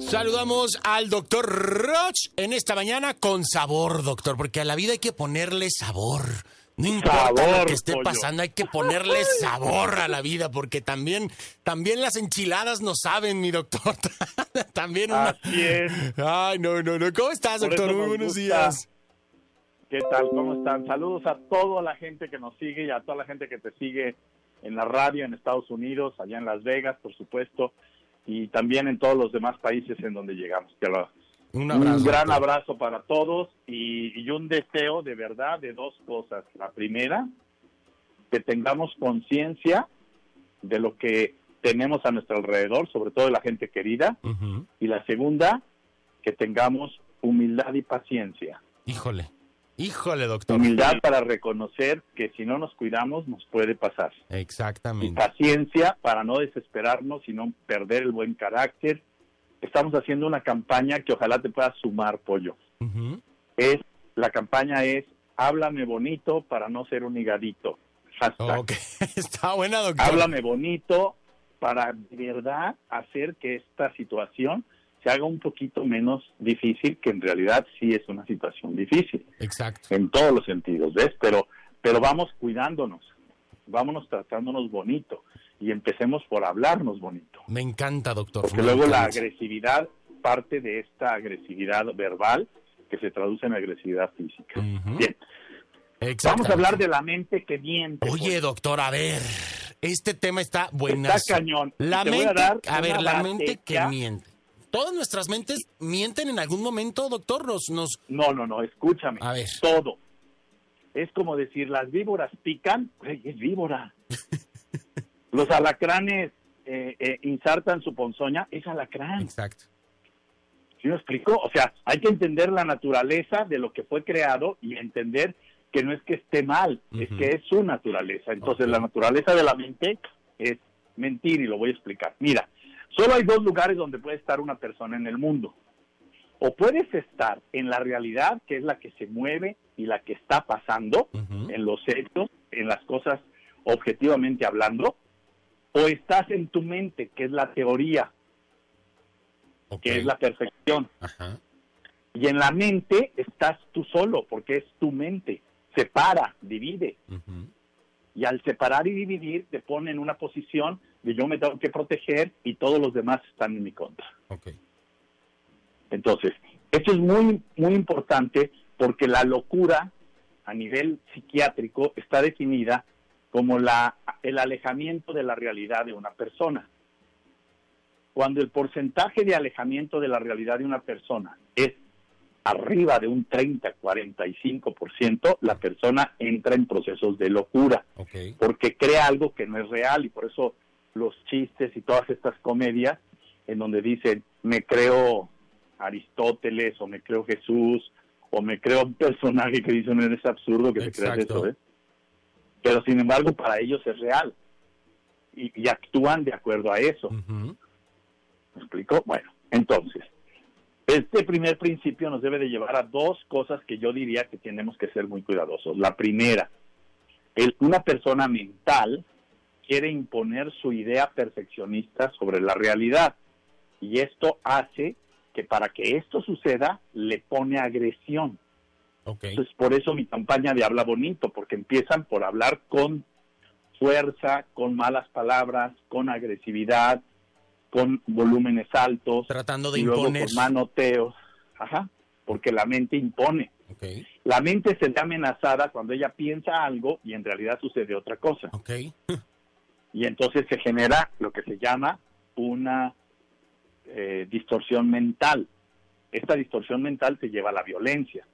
Saludamos al doctor Roch en esta mañana con sabor, doctor, porque a la vida hay que ponerle sabor. No importa lo que esté pollo. pasando, hay que ponerle sabor a la vida, porque también, también las enchiladas no saben, mi doctor. también una... Así es. Ay, no, no, no. ¿Cómo estás, Por doctor? Muy nos buenos gusta. días. ¿Qué tal? ¿Cómo están? Saludos a toda la gente que nos sigue y a toda la gente que te sigue en la radio en Estados Unidos, allá en Las Vegas, por supuesto, y también en todos los demás países en donde llegamos. Que lo- Un abrazo. un gran abrazo para todos y, y un deseo de verdad de dos cosas. La primera, que tengamos conciencia de lo que tenemos a nuestro alrededor, sobre todo de la gente querida, y la segunda, que tengamos humildad y paciencia. Híjole, híjole, doctor. Humildad para reconocer que si no nos cuidamos nos puede pasar. Y Exactamente. paciencia para no desesperarnos y no perder el buen carácter. Estamos haciendo una campaña que ojalá te pueda sumar, pollo. Es la campaña es háblame bonito para no ser un higadito. Hashtag. Ok, está buena, doctor. Háblame bonito para de verdad hacer que esta situación se haga un poquito menos difícil, que en realidad sí es una situación difícil. Exacto. en todos los sentidos, ¿ves? Pero, pero vamos cuidándonos, vámonos tratándonos bonito y empecemos por hablarnos bonito. Me encanta, doctor. Porque me luego la agresividad parte de esta agresividad verbal que se traduce en agresividad física. Bien, vamos a hablar de la mente que miente. Oye, pues. doctor, a ver. Este tema está está buenazo. cañón. La mente, a a, ver, la mente que miente. Todas nuestras mentes mienten en algún momento, doctor. Nos, nos, No, no, no, escúchame. A ver. Todo. Es como decir, las víboras pican, es víbora. Los alacranes eh, eh, insertan su ponzoña, es alacrán. exacto. ¿Sí me explico? O sea, hay que entender la naturaleza de lo que fue creado y entender que no es que esté mal, es que es su naturaleza. Entonces, la naturaleza de la mente es mentir y lo voy a explicar. Mira, solo hay dos lugares donde puede estar una persona en el mundo. O puedes estar en la realidad, que es la que se mueve y la que está pasando, en los hechos, en las cosas objetivamente hablando, o estás en tu mente, que es la teoría, que es la perfección. Ajá. Y en la mente estás tú solo, porque es tu mente. Separa, divide. Y al separar y dividir, te pone en una posición de yo me tengo que proteger y todos los demás están en mi contra. Entonces, esto es muy, muy importante porque la locura a nivel psiquiátrico está definida como la, el alejamiento de la realidad de una persona. Cuando el porcentaje de alejamiento de la realidad de una persona es arriba de un 30, 45%, la persona entra en procesos de locura Ok. porque crea algo que no es real y por eso los chistes y todas estas comedias en donde dicen me creo Aristóteles o me creo Jesús o me creo un personaje que dice no es absurdo que se crea Exacto. eso, ¿eh? pero sin embargo para ellos es real y, y actúan de acuerdo a eso. ¿Me explico? Bueno, entonces, este primer principio nos debe de llevar a dos cosas que yo diría que tenemos que ser muy cuidadosos. La primera, el, una persona mental quiere imponer su idea perfeccionista sobre la realidad y esto hace que para que esto suceda le pone agresión. Ok. Entonces, por eso mi campaña de habla bonito, porque empiezan por hablar con fuerza, con malas palabras, con agresividad, con volúmenes altos, Tratando de y luego imponer. con manoteos, ajá, porque la mente impone. La mente se ve amenazada cuando ella piensa algo y en realidad sucede otra cosa. Y entonces se genera lo que se llama una eh, distorsión mental. Esta distorsión mental te lleva a la violencia.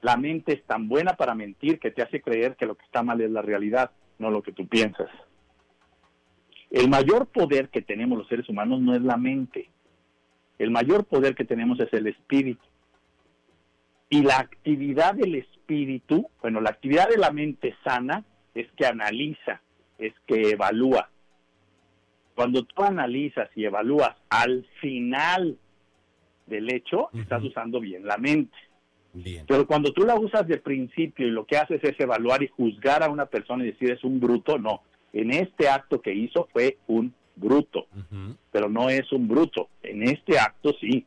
La mente es tan buena para mentir que te hace creer que lo que está mal es la realidad, no lo que tú piensas. El mayor poder que tenemos los seres humanos no es la mente. El mayor poder que tenemos es el espíritu. Y la actividad del espíritu, bueno, la actividad de la mente sana es que analiza, es que evalúa. Cuando tú analizas y evalúas al final del hecho, estás usando bien la mente. Bien. Pero cuando tú la usas de principio y lo que haces es evaluar y juzgar a una persona y decir es un bruto, no. En este acto que hizo fue un bruto, pero no es un bruto. En este acto sí.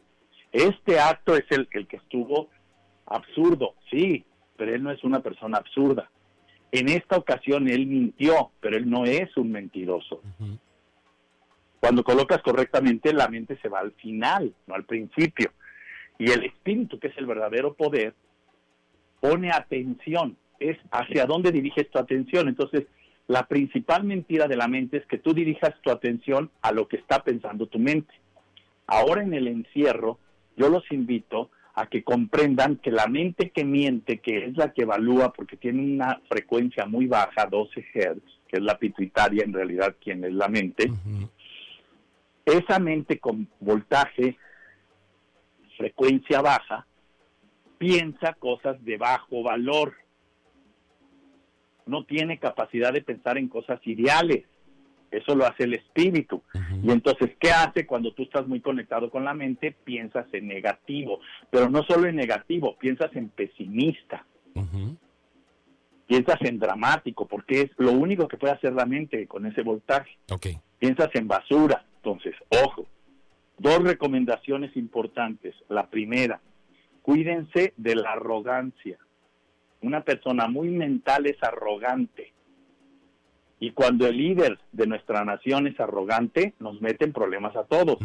Este acto es el, el que estuvo absurdo, sí, pero él no es una persona absurda. En esta ocasión él mintió, pero él no es un mentiroso. Cuando colocas correctamente, la mente se va al final, no al principio. Y el espíritu, que es el verdadero poder, pone atención, es hacia dónde diriges tu atención. Entonces, la principal mentira de la mente es que tú dirijas tu atención a lo que está pensando tu mente. Ahora en el encierro, yo los invito a que comprendan que la mente que miente, que es la que evalúa porque tiene una frecuencia muy baja, 12 Hz, que es la pituitaria en realidad quien es la mente, esa mente con voltaje, frecuencia baja, piensa cosas de bajo valor. No tiene capacidad de pensar en cosas ideales. Eso lo hace el espíritu. Y entonces, ¿qué hace cuando tú estás muy conectado con la mente? Piensas en negativo, pero no solo en negativo, piensas en pesimista. Piensas en dramático, porque es lo único que puede hacer la mente con ese voltaje. Piensas en basura. Entonces, ojo, dos recomendaciones importantes. La primera, cuídense de la arrogancia. Una persona muy mental es arrogante. Y cuando el líder de nuestra nación es arrogante, nos mete en problemas a todos.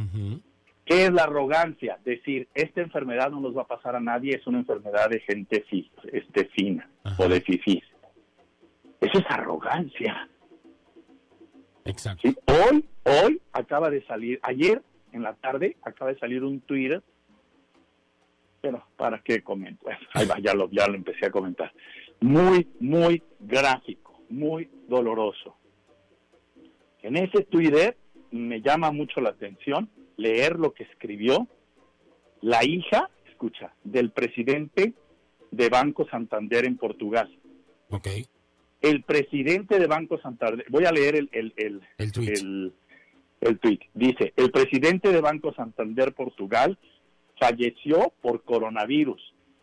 ¿Qué es la arrogancia? Decir, esta enfermedad no nos va a pasar a nadie, es una enfermedad de gente este, fina o de fifís. Eso es arrogancia. Exacto. Hoy, hoy acaba de salir, ayer en la tarde acaba de salir un Twitter, pero ¿para qué comento? ahí va, ya lo, ya lo empecé a comentar. Muy, muy gráfico, muy doloroso. En ese Twitter me llama mucho la atención leer lo que escribió la hija, escucha, del presidente de Banco Santander en Portugal. Ok. El presidente de Banco Santander, voy a leer el, el, el, el, tweet. el, el tweet. Dice, el presidente de Banco Santander Portugal falleció por coronavirus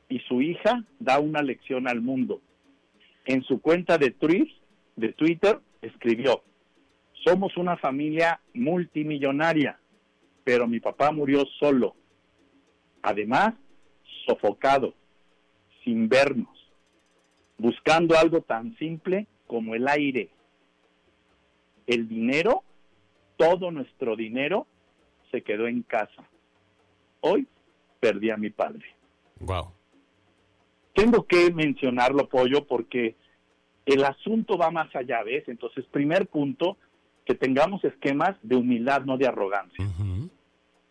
y su hija da una lección al mundo. En su cuenta de, tweet, de Twitter escribió, somos una familia multimillonaria, pero mi papá murió solo. Además, sofocado, sin vernos, buscando algo tan simple como el aire. El dinero, todo nuestro dinero, se quedó en casa. Hoy perdí a mi padre. Wow. Tengo que mencionarlo, Pollo, porque el asunto va más allá, ¿ves? Entonces, primer punto, que tengamos esquemas de humildad, no de arrogancia,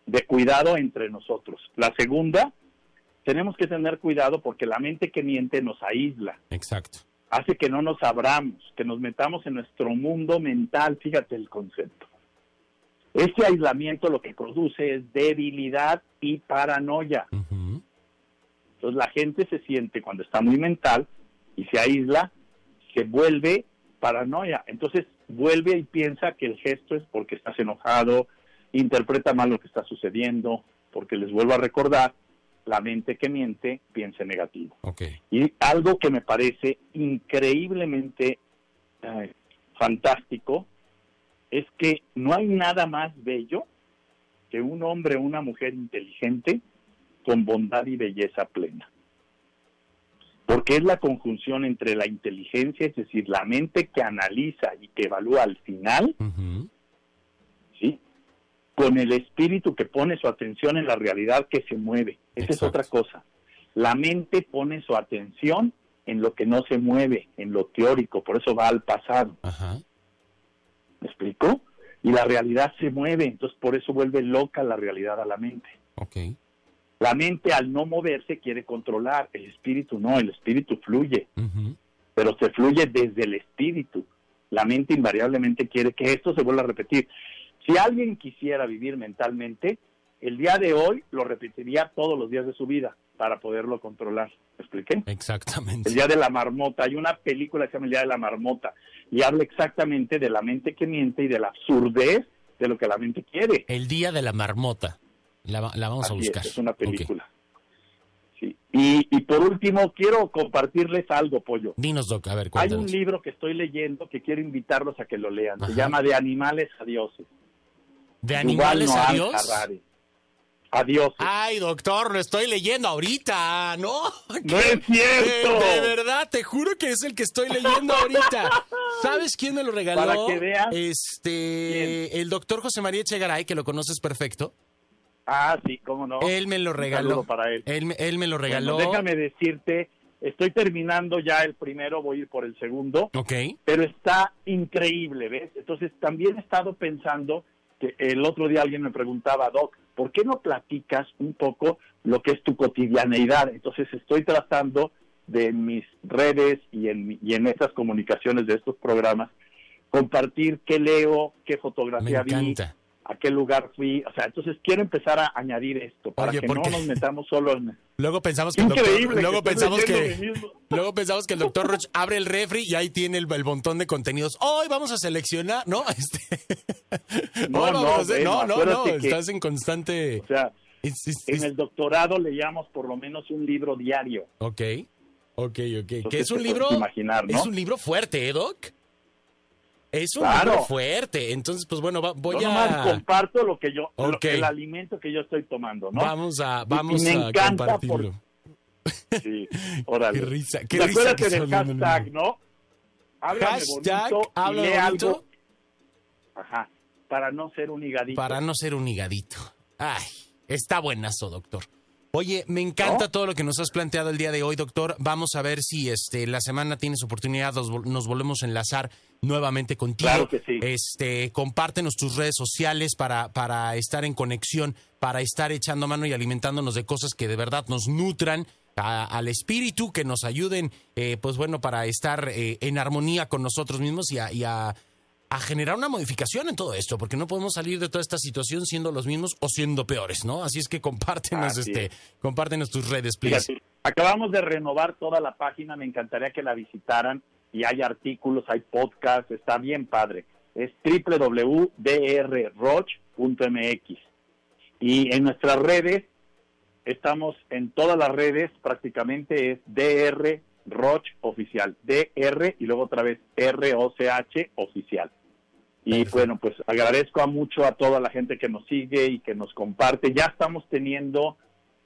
de cuidado entre nosotros. La segunda, tenemos que tener cuidado porque la mente que miente nos aísla. Exacto. Hace que no nos abramos, que nos metamos en nuestro mundo mental, fíjate el concepto. Este aislamiento lo que produce es debilidad y paranoia. Entonces la gente se siente cuando está muy mental y se aísla, se vuelve paranoia. Entonces vuelve y piensa que el gesto es porque estás enojado, interpreta mal lo que está sucediendo, porque les vuelvo a recordar, la mente que miente piensa negativo. Okay. Y algo que me parece increíblemente eh, fantástico es que no hay nada más bello que un hombre o una mujer inteligente con bondad y belleza plena. Porque es la conjunción entre la inteligencia, es decir, la mente que analiza y que evalúa al final, ¿sí? con el espíritu que pone su atención en la realidad que se mueve. Esa es otra cosa. La mente pone su atención en lo que no se mueve, en lo teórico, por eso va al pasado. Ajá. ¿Me explico? Y la realidad se mueve, entonces por eso vuelve loca la realidad a la mente. Okay. La mente al no moverse quiere controlar, el espíritu no, el espíritu fluye, pero se fluye desde el espíritu. La mente invariablemente quiere que esto se vuelva a repetir. Si alguien quisiera vivir mentalmente, el día de hoy lo repetiría todos los días de su vida para poderlo controlar. ¿Me expliqué? Exactamente. El día de la marmota. Hay una película que se llama El día de la marmota y habla exactamente de la mente que miente y de la absurdez de lo que la mente quiere. El día de la marmota. La, la vamos Así a buscar. Es, es una película. Sí. Y, y, por último, quiero compartirles algo, Pollo. Dinos, Doc, a ver, Hay cuéntanos. un libro que estoy leyendo que quiero invitarlos a que lo lean. Se llama De animales a dioses. ¿De Yuval animales Noah a Dios? Harari. Adiós. Ay, doctor, lo estoy leyendo ahorita, ¿no? no es cierto. De, de verdad, te juro que es el que estoy leyendo ahorita. ¿Sabes quién me lo regaló? Para que veas. Este, el doctor José María Echegaray, que lo conoces perfecto. Ah, sí, cómo no. Él me lo regaló. para él. Él, me- él me lo regaló. Bueno, déjame decirte, estoy terminando ya el primero, voy a ir por el segundo, Ok. pero está increíble, ¿ves? Entonces también he estado pensando que el otro día alguien me preguntaba, Doc, ¿por qué no platicas un poco lo que es tu cotidianeidad? Entonces estoy tratando de en mis redes y en, y en estas comunicaciones de estos programas compartir qué leo, qué fotografía vi, encanta. A qué lugar fui, o sea, entonces quiero empezar a añadir esto para Oye, que ¿por no nos metamos solo en Luego pensamos que doctor, luego que pensamos que luego pensamos que el doctor Roch abre el refri y ahí tiene el, el montón de contenidos. Hoy vamos a seleccionar, ¿no? Este, No, no, a bueno, no, no, no, que- estás en constante. O sea, es- es- en es- el doctorado leíamos por lo menos un libro diario. Ok, ok, ok. Que Entonces es un libro, imaginar, ¿no? es un libro fuerte, ¿eh, Doc? Es un Claro. libro fuerte. Entonces, pues bueno, va- voy yo a comparto lo que yo, lo- el alimento que yo estoy tomando, ¿no? vamos a vamos y me a encanta compartirlo. Sí, órale. Qué risa, qué risa que del hashtag. ¿no? Háblame Hashtag, bonito habla bonito. algo. Ajá, para no ser un higadito. Para no ser un higadito. Ay, está buenazo, doctor. Oye, me encanta ¿No? todo lo que nos has planteado el día de hoy, doctor. Vamos a ver si este la semana tienes oportunidad, nos volvemos a enlazar nuevamente contigo. Claro que sí. Este, compártenos tus redes sociales para, para estar en conexión, para estar echando mano y alimentándonos de cosas que de verdad nos nutran a- al espíritu, que nos ayuden, eh, pues bueno, para estar eh, en armonía con nosotros mismos y a- y a a generar una modificación en todo esto, porque no podemos salir de toda esta situación siendo los mismos o siendo peores, ¿no? Así es que compártenos, Así este, es. compártenos tus redes, please. Fíjate, acabamos de renovar toda la página, me encantaría que la visitaran y hay artículos, hay podcasts, está bien padre. Es www.drroch.mx. Y en nuestras redes, estamos en todas las redes, prácticamente es DR Roch Oficial, DR y luego otra vez ROCH Oficial. Y Perfecto. bueno, pues agradezco a mucho a toda la gente que nos sigue y que nos comparte. Ya estamos teniendo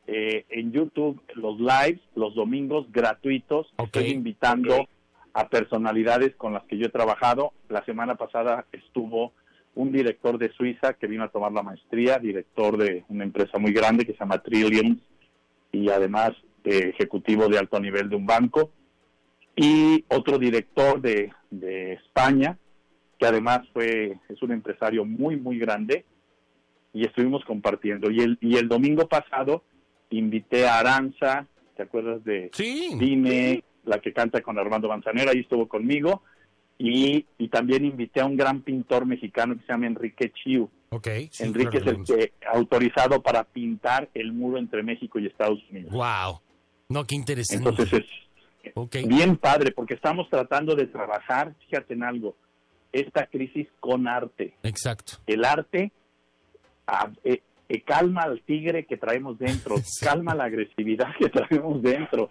eh, en YouTube los lives los domingos gratuitos. Estoy invitando a personalidades con las que yo he trabajado. La semana pasada estuvo un director de Suiza que vino a tomar la maestría, director de una empresa muy grande que se llama Trilliums y además eh, ejecutivo de alto nivel de un banco. Y otro director de, de España, que además fue es un empresario muy, muy grande, y estuvimos compartiendo. Y el, y el domingo pasado invité a Aranza, ¿te acuerdas de Sí, Dime, la que canta con Armando Manzanera, ahí estuvo conmigo, y, y también invité a un gran pintor mexicano que se llama Enrique Chiu. ok. sí, Enrique es el que autorizado para pintar el muro entre México y Estados Unidos. Wow. No, qué interesante. Entonces es bien padre, porque estamos tratando de trabajar, fíjate en algo, esta crisis con arte. Exacto. El arte eh, eh, calma al tigre que traemos dentro, Sí. calma la agresividad que traemos dentro,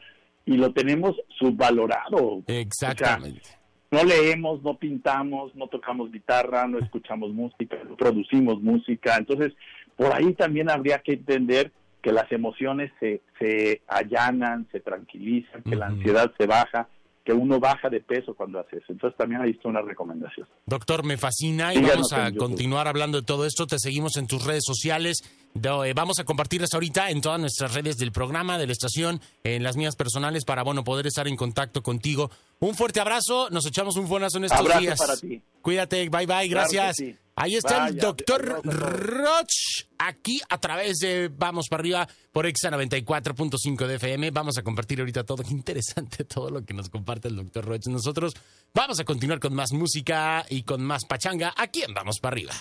y lo tenemos subvalorado. Exactamente. No leemos, no pintamos, no tocamos guitarra, no escuchamos música, no producimos música. Entonces, por ahí también habría que entender que las emociones se, se allanan, se tranquilizan, que la ansiedad se baja, que uno baja de peso cuando hace eso. Entonces, también ahí está una recomendación. Doctor, me fascina y Síganos vamos a continuar hablando de todo esto. Te seguimos en tus redes sociales. Eh, Vamos a compartirlas ahorita en todas nuestras redes del programa, de la estación, en las mías personales, para bueno poder estar en contacto contigo. Un fuerte abrazo, nos echamos un buenazo en estos Abrazo días. para ti. Cuídate, bye bye, Claro gracias. sí. Ahí está el doctor. Roch, aquí a través de Vamos para arriba por Exa 94.5 de FM. Vamos a compartir ahorita todo. Qué interesante todo lo que nos comparte el doctor Roch. Nosotros vamos a continuar con más música y con más pachanga aquí en Vamos para arriba.